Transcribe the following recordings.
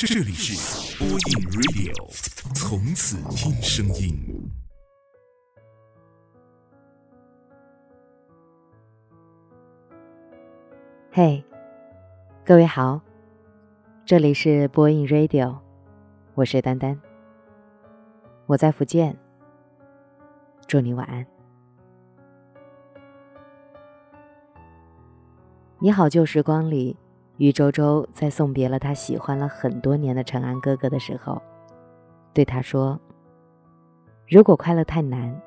这里是播音 Radio，从此听声音。嘿，各位好，这里是播音 Radio，我是丹丹，我在福建，祝你晚安。你好，旧时光里。于周周在送别了他喜欢了很多年的陈安哥哥的时候，对他说：“如果快乐太难，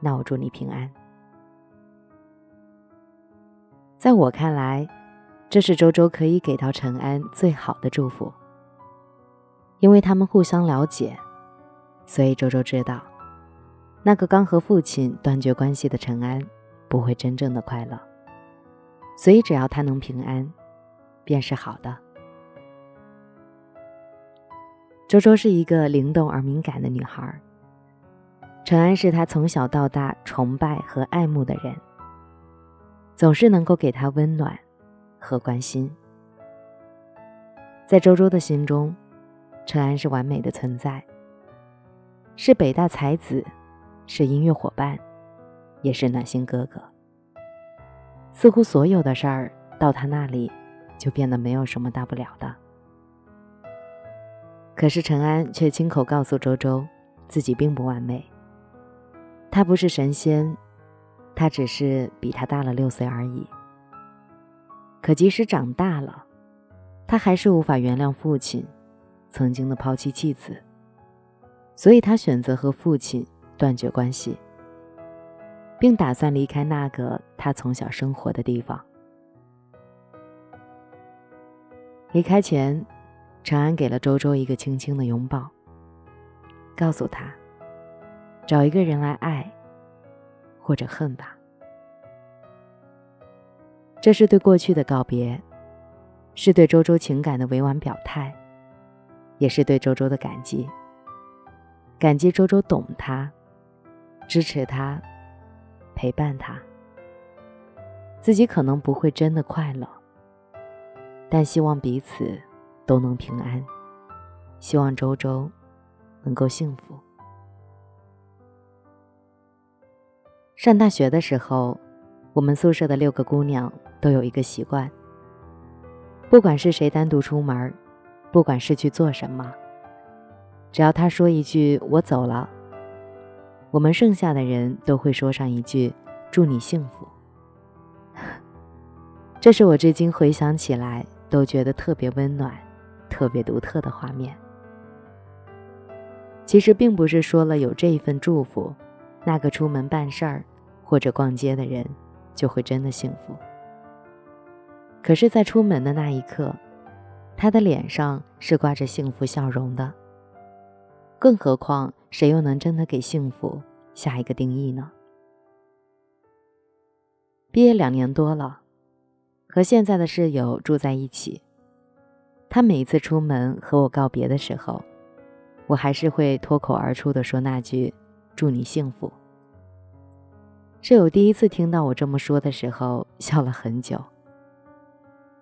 那我祝你平安。”在我看来，这是周周可以给到陈安最好的祝福，因为他们互相了解，所以周周知道，那个刚和父亲断绝关系的陈安不会真正的快乐，所以只要他能平安。便是好的。周周是一个灵动而敏感的女孩，陈安是她从小到大崇拜和爱慕的人，总是能够给她温暖和关心。在周周的心中，陈安是完美的存在，是北大才子，是音乐伙伴，也是暖心哥哥。似乎所有的事儿到他那里。就变得没有什么大不了的。可是陈安却亲口告诉周周，自己并不完美。他不是神仙，他只是比他大了六岁而已。可即使长大了，他还是无法原谅父亲曾经的抛弃弃子，所以他选择和父亲断绝关系，并打算离开那个他从小生活的地方。离开前，陈安给了周周一个轻轻的拥抱，告诉他：“找一个人来爱，或者恨吧。”这是对过去的告别，是对周周情感的委婉表态，也是对周周的感激。感激周周懂他，支持他，陪伴他。自己可能不会真的快乐。但希望彼此都能平安，希望周周能够幸福。上大学的时候，我们宿舍的六个姑娘都有一个习惯：不管是谁单独出门，不管是去做什么，只要他说一句“我走了”，我们剩下的人都会说上一句“祝你幸福”。这是我至今回想起来。都觉得特别温暖、特别独特的画面。其实并不是说了有这一份祝福，那个出门办事儿或者逛街的人就会真的幸福。可是，在出门的那一刻，他的脸上是挂着幸福笑容的。更何况，谁又能真的给幸福下一个定义呢？毕业两年多了。和现在的室友住在一起，他每次出门和我告别的时候，我还是会脱口而出的说那句“祝你幸福”。室友第一次听到我这么说的时候，笑了很久。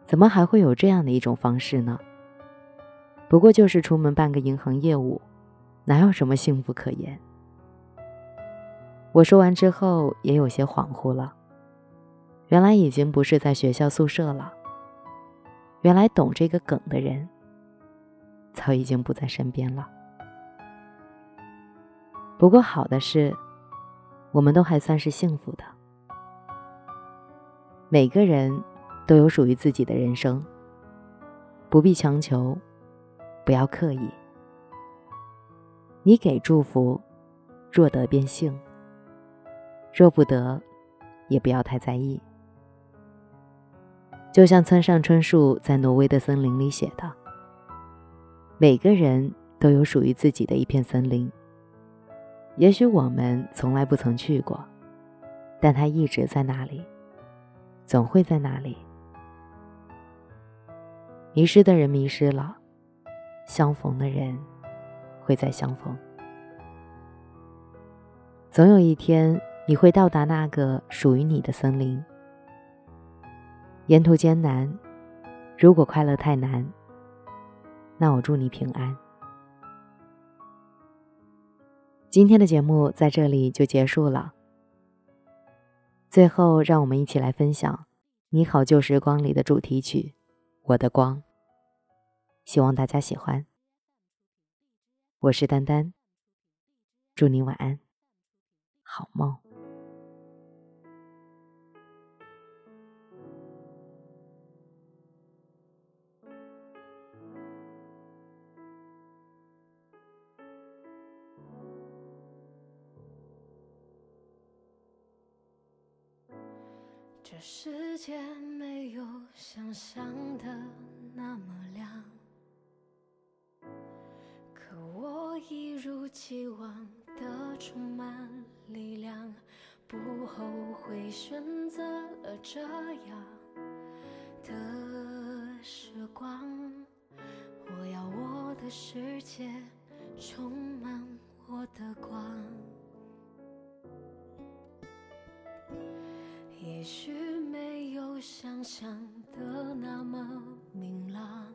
怎么还会有这样的一种方式呢？不过就是出门办个银行业务，哪有什么幸福可言？我说完之后也有些恍惚了。原来已经不是在学校宿舍了。原来懂这个梗的人，早已经不在身边了。不过好的是，我们都还算是幸福的。每个人都有属于自己的人生，不必强求，不要刻意。你给祝福，若得便幸；若不得，也不要太在意。就像村上春树在挪威的森林里写的：“每个人都有属于自己的一片森林。也许我们从来不曾去过，但它一直在那里，总会在那里。迷失的人迷失了，相逢的人会再相逢。总有一天，你会到达那个属于你的森林。”沿途艰难，如果快乐太难，那我祝你平安。今天的节目在这里就结束了。最后，让我们一起来分享《你好旧时光》里的主题曲《我的光》，希望大家喜欢。我是丹丹，祝你晚安，好梦。这世界没有想象的那么亮，可我一如既往的充满力量，不后悔选择了这样的时光。我要我的世界充满我的光。也许想的那么明朗，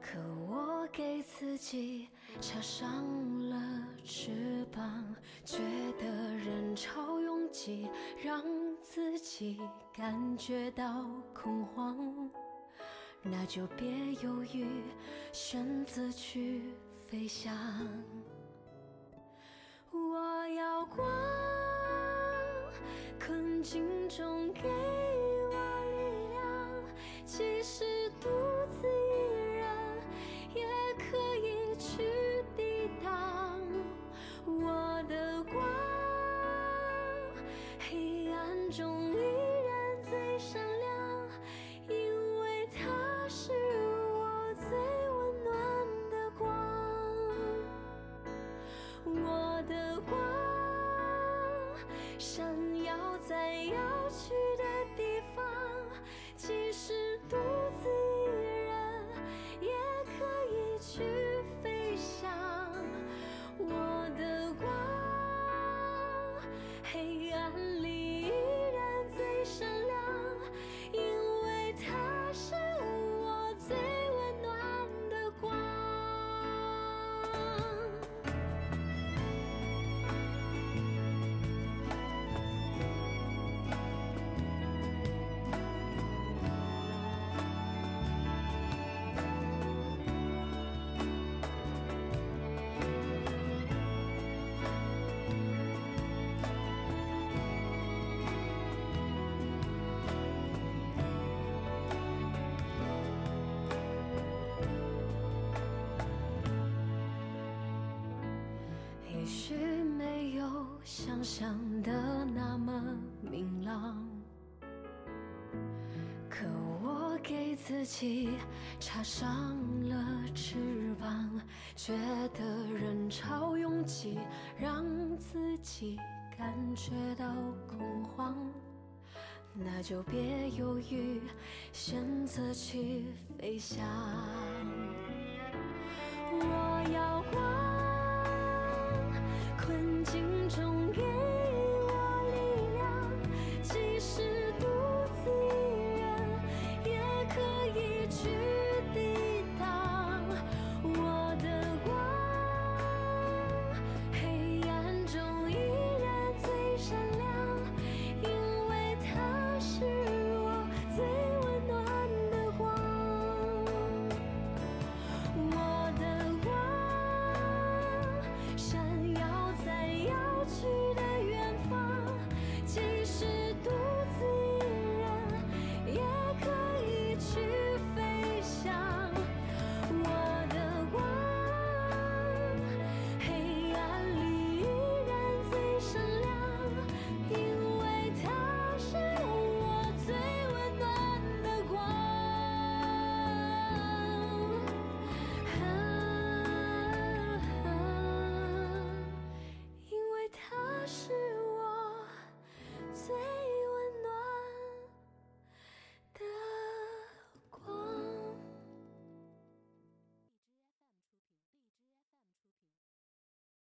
可我给自己插上了翅膀，觉得人潮拥挤，让自己感觉到恐慌，那就别犹豫，选择去飞翔。我要光。困境中给我力量，即使独自一人，也可以去抵挡我的光。黑暗中依然最闪亮，因为它是我最温暖的光。我的光闪。在要去的地方，其实也许没有想象的那么明朗，可我给自己插上了翅膀，觉得人潮拥挤，让自己感觉到恐慌，那就别犹豫，选择去飞翔。我要光。困境中